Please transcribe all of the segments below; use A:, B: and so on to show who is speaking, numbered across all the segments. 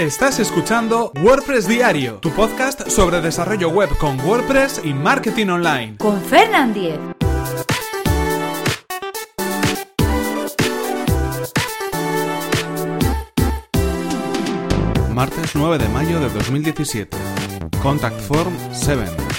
A: Estás escuchando WordPress Diario, tu podcast sobre desarrollo web con WordPress y marketing online.
B: Con Fernand Diez.
A: Martes 9 de mayo de 2017. Contact Form 7.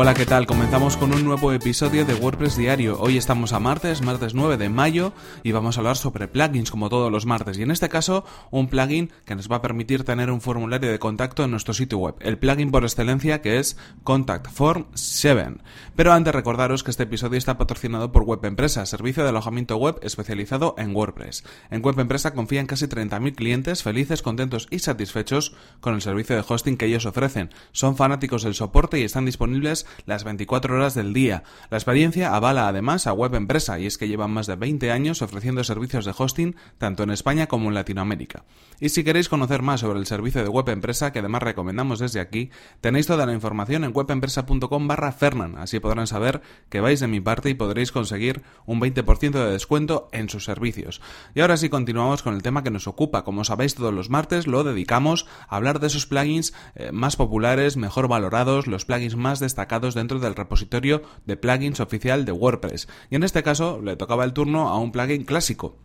A: Hola, ¿qué tal? Comenzamos con un nuevo episodio de WordPress Diario. Hoy estamos a martes, martes 9 de mayo, y vamos a hablar sobre plugins como todos los martes. Y en este caso, un plugin que nos va a permitir tener un formulario de contacto en nuestro sitio web. El plugin por excelencia que es Contact Form 7. Pero antes recordaros que este episodio está patrocinado por Web Empresa, servicio de alojamiento web especializado en WordPress. En Web Empresa confían casi 30.000 clientes felices, contentos y satisfechos con el servicio de hosting que ellos ofrecen. Son fanáticos del soporte y están disponibles las 24 horas del día. La experiencia avala además a Web Empresa y es que llevan más de 20 años ofreciendo servicios de hosting tanto en España como en Latinoamérica. Y si queréis conocer más sobre el servicio de Web Empresa, que además recomendamos desde aquí, tenéis toda la información en webempresa.com barra Fernan, así podrán saber que vais de mi parte y podréis conseguir un 20% de descuento en sus servicios. Y ahora sí continuamos con el tema que nos ocupa. Como sabéis, todos los martes lo dedicamos a hablar de esos plugins eh, más populares, mejor valorados, los plugins más destacados dentro del repositorio de plugins oficial de WordPress. Y en este caso le tocaba el turno a un plugin clásico,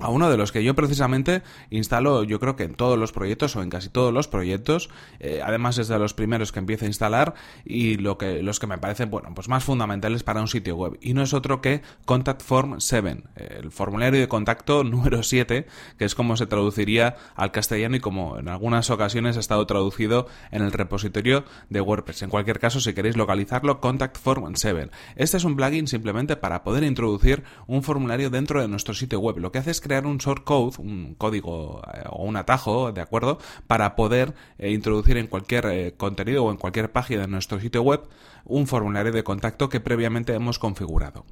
A: a uno de los que yo precisamente instalo, yo creo que en todos los proyectos o en casi todos los proyectos, eh, además es de los primeros que empiezo a instalar y lo que, los que me parecen, bueno, pues más fundamentales para un sitio web. Y no es otro que Contact Form 7, el formulario de contacto número 7, que es como se traduciría al castellano y como en algunas ocasiones ha estado traducido en el repositorio de WordPress. En cualquier caso, si queréis localizarlo, Contact Form 7. Este es un plugin simplemente para poder introducir un formulario dentro de nuestro sitio web. Lo que hace es crear un shortcode, un código eh, o un atajo, ¿de acuerdo? Para poder eh, introducir en cualquier eh, contenido o en cualquier página de nuestro sitio web un formulario de contacto que previamente hemos configurado.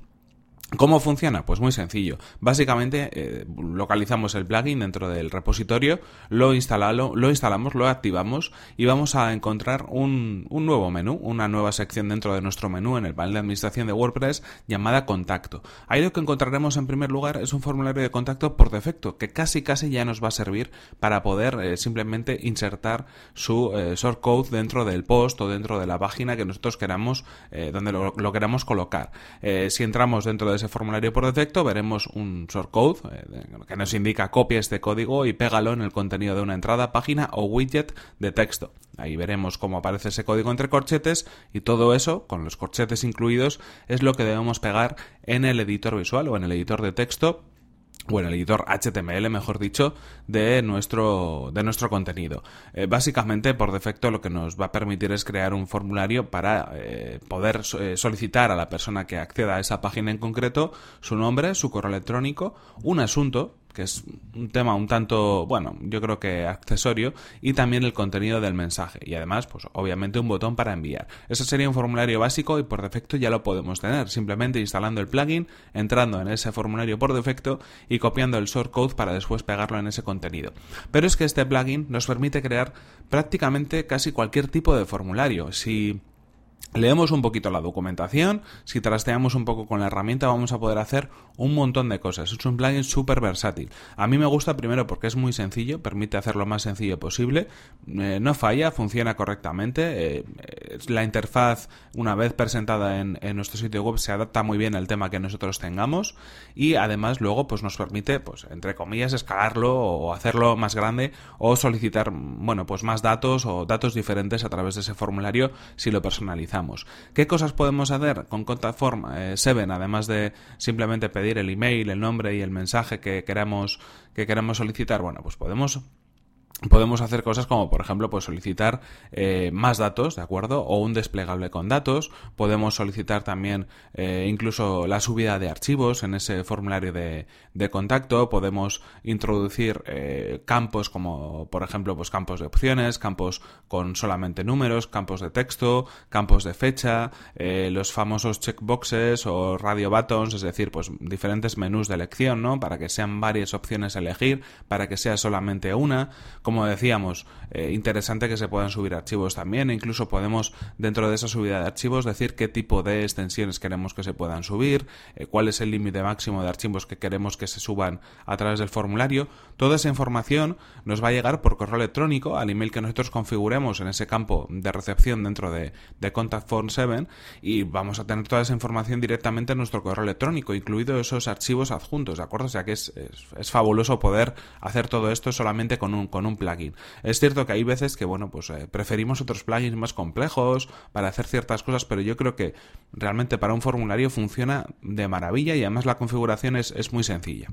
A: ¿Cómo funciona? Pues muy sencillo. Básicamente eh, localizamos el plugin dentro del repositorio, lo, instalamos, lo activamos y vamos a encontrar un, nuevo menú, una nueva sección dentro de nuestro menú en el panel de administración de WordPress llamada Contacto. Ahí lo que encontraremos en primer lugar es un formulario de contacto por defecto que casi casi ya nos va a servir para poder eh, simplemente insertar su eh, shortcode dentro del post o dentro de la página que nosotros queramos, donde lo, lo, queramos colocar. si entramos dentro de ese formulario por defecto veremos un shortcode eh, que nos indica copia este código y pégalo en el contenido de una entrada, página o widget de texto. Ahí veremos cómo aparece ese código entre corchetes y todo eso, con los corchetes incluidos, es lo que debemos pegar en el editor visual o en el editor de texto bueno, el editor HTML, mejor dicho, de nuestro, de nuestro contenido. Eh, básicamente, por defecto, lo que nos va a permitir es crear un formulario para eh, poder eh, solicitar a la persona que acceda a esa página en concreto su nombre, su correo electrónico, un asunto, que es un tema un tanto, bueno, yo creo que accesorio, y también el contenido del mensaje. Y además, pues obviamente un botón para enviar. Ese sería un formulario básico y por defecto ya lo podemos tener, simplemente instalando el plugin, entrando en ese formulario por defecto y copiando el shortcode para después pegarlo en ese contenido. Pero es que este plugin nos permite crear prácticamente casi cualquier tipo de formulario. Si leemos un poquito la documentación, si trasteamos un poco con la herramienta vamos a poder hacer un montón de cosas. Es un plugin súper versátil. A mí me gusta primero porque es muy sencillo, permite hacer lo más sencillo posible, eh, no falla, funciona correctamente. Eh, la interfaz, una vez presentada en, nuestro sitio web, se adapta muy bien al tema que nosotros tengamos y además luego pues nos permite, pues entre comillas, escalarlo o hacerlo más grande o solicitar, bueno, pues más datos o datos diferentes a través de ese formulario si lo personalizamos. ¿Qué cosas podemos hacer con Contact Form 7, eh, además de simplemente pedir el email, el nombre y el mensaje que queramos, que queremos solicitar? Bueno, pues podemos podemos hacer cosas como por ejemplo pues solicitar eh, más datos de acuerdo o un desplegable con datos. Podemos solicitar también eh, incluso la subida de archivos en ese formulario de, de contacto. Podemos introducir eh, campos como por ejemplo pues campos de opciones campos con solamente números campos de texto campos de fecha los famosos checkboxes o radio buttons es decir pues diferentes menús de elección no para que sean varias opciones a elegir para que sea solamente una como decíamos, eh, interesante que se puedan subir archivos también, e incluso podemos dentro de esa subida de archivos decir qué tipo de extensiones queremos que se puedan subir, eh, cuál es el límite máximo de archivos que queremos que se suban a través del formulario. Toda esa información nos va a llegar por correo electrónico al email que nosotros configuremos en ese campo de recepción dentro de, de Contact Form 7 y vamos a tener toda esa información directamente en nuestro correo electrónico, incluido esos archivos adjuntos, ¿de acuerdo? O sea que es, es, fabuloso poder hacer todo esto solamente con un, con un plugin. Es cierto que hay veces que, bueno, pues eh, preferimos otros plugins más complejos para hacer ciertas cosas, pero yo creo que realmente para un formulario funciona de maravilla y además la configuración es, es muy sencilla.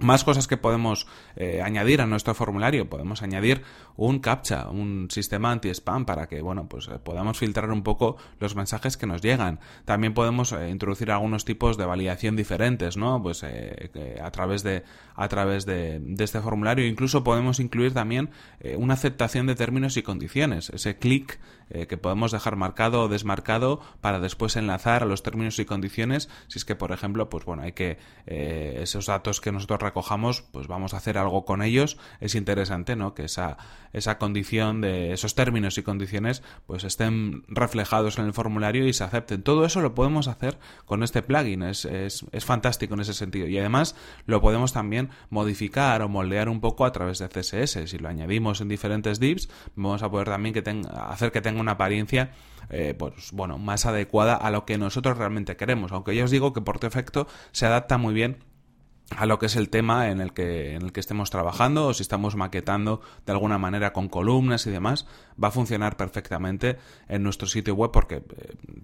A: Más cosas que podemos eh, añadir a nuestro formulario. Podemos añadir un captcha, un sistema anti-spam para que, bueno, pues eh, podamos filtrar un poco los mensajes que nos llegan. También podemos eh, introducir algunos tipos de validación diferentes, ¿no? Pues a través de a través de, de, este formulario. Incluso podemos incluir también una aceptación de términos y condiciones. Ese clic que podemos dejar marcado o desmarcado para después enlazar a los términos y condiciones. Si es que, por ejemplo, pues bueno, hay que esos datos que nosotros recojamos, pues vamos a hacer algo con ellos. Es interesante, ¿no? Que esa, esa condición de esos términos y condiciones, pues estén reflejados en el formulario y se acepten. Todo eso lo podemos hacer con este plugin. Es, es, es fantástico en ese sentido. Y además lo podemos también modificar o moldear un poco a través de CSS. Si lo añadimos en diferentes divs, vamos a poder también que tenga, hacer que tenga una apariencia eh, pues bueno, más adecuada a lo que nosotros realmente queremos. Aunque ya os digo que por defecto se adapta muy bien a lo que es el tema en el que en el que estemos trabajando o si estamos maquetando de alguna manera con columnas y demás va a funcionar perfectamente en nuestro sitio web porque eh,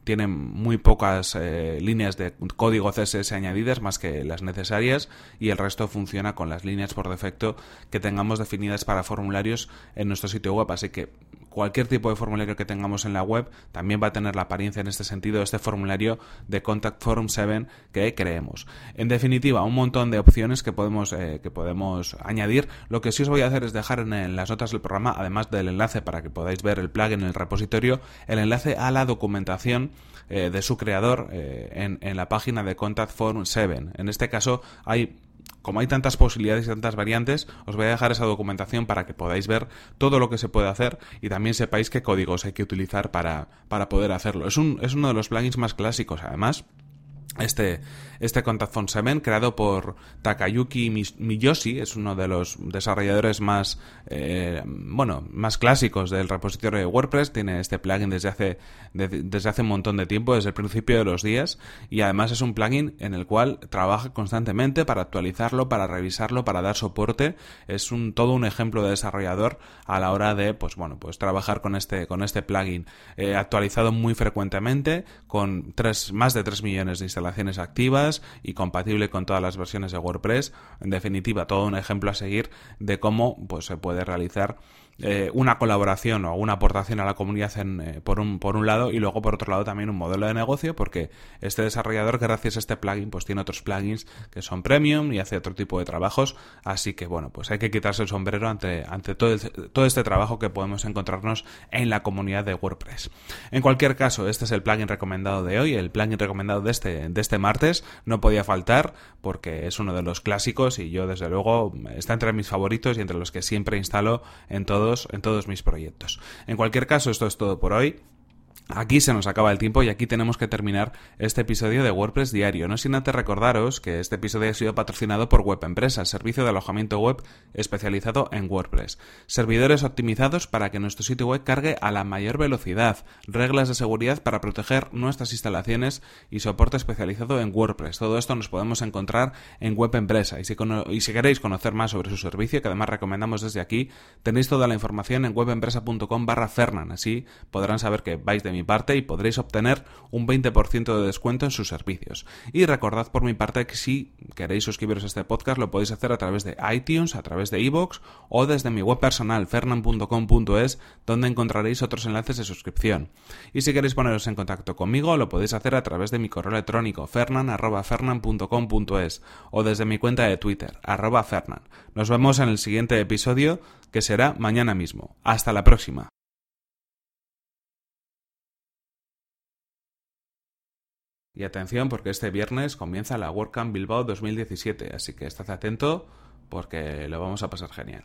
A: tiene muy pocas eh, líneas de código CSS añadidas más que las necesarias y el resto funciona con las líneas por defecto que tengamos definidas para formularios en nuestro sitio web así que cualquier tipo de formulario que tengamos en la web también va a tener la apariencia en este sentido de este formulario de Contact Form 7 que creemos. En definitiva, un montón de opciones que podemos, eh, que podemos añadir. Lo que sí os voy a hacer es dejar en, las notas del programa, además del enlace para que podáis ver el plugin en el repositorio, el enlace a la documentación eh, de su creador eh, en, en la página de Contact Form 7. En este caso hay como hay tantas posibilidades y tantas variantes, os voy a dejar esa documentación para que podáis ver todo lo que se puede hacer y también sepáis qué códigos hay que utilizar para, para poder hacerlo. Es, un, es uno de los plugins más clásicos, además este, este Contact Phone 7, creado por Takayuki Miyoshi, es uno de los desarrolladores más, eh, bueno, más clásicos del repositorio de WordPress. Tiene este plugin desde hace, desde hace un montón de tiempo, desde el principio de los días. Y además es un plugin en el cual trabaja constantemente para actualizarlo, para revisarlo, para dar soporte. Es un, todo un ejemplo de desarrollador a la hora de, pues bueno, pues trabajar con este, con este plugin. Eh, actualizado muy frecuentemente, con tres, más de 3 millones de instalaciones activas y compatible con todas las versiones de WordPress. En definitiva, todo un ejemplo a seguir de cómo pues, se puede realizar eh, una colaboración o una aportación a la comunidad en, eh, por, un, por un lado y luego por otro lado también un modelo de negocio porque este desarrollador gracias a este plugin pues tiene otros plugins que son premium y hace otro tipo de trabajos. Así que bueno pues hay que quitarse el sombrero ante, ante todo, todo este trabajo que podemos encontrarnos en la comunidad de WordPress. En cualquier caso este es el plugin recomendado de hoy el plugin recomendado de este, de este martes. No podía faltar porque es uno de los clásicos y yo desde luego está entre mis favoritos y entre los que siempre instalo en todo en todos mis proyectos. En cualquier caso, esto es todo por hoy. Aquí se nos acaba el tiempo y aquí tenemos que terminar este episodio de WordPress Diario. No sin antes recordaros que este episodio ha sido patrocinado por Web Empresa, servicio de alojamiento web especializado en WordPress. Servidores optimizados para que nuestro sitio web cargue a la mayor velocidad, reglas de seguridad para proteger nuestras instalaciones y soporte especializado en WordPress. Todo esto nos podemos encontrar en Web Empresa. Y si, y si queréis conocer más sobre su servicio, que además recomendamos desde aquí, tenéis toda la información en webempresa.com barra Fernan. Así podrán saber que vais de mi parte y podréis obtener un 20% de descuento en sus servicios. Y recordad por mi parte que si queréis suscribiros a este podcast lo podéis hacer a través de iTunes, a través de iVoox o desde mi web personal fernan.com.es donde encontraréis otros enlaces de suscripción. Y si queréis poneros en contacto conmigo lo podéis hacer a través de mi correo electrónico fernan.fernan.com.es o desde mi cuenta de Twitter arroba fernan. Nos vemos en el siguiente episodio que será mañana mismo. Hasta la próxima. Y atención porque este viernes comienza la WordCamp Bilbao 2017, así que estad atento porque lo vamos a pasar genial.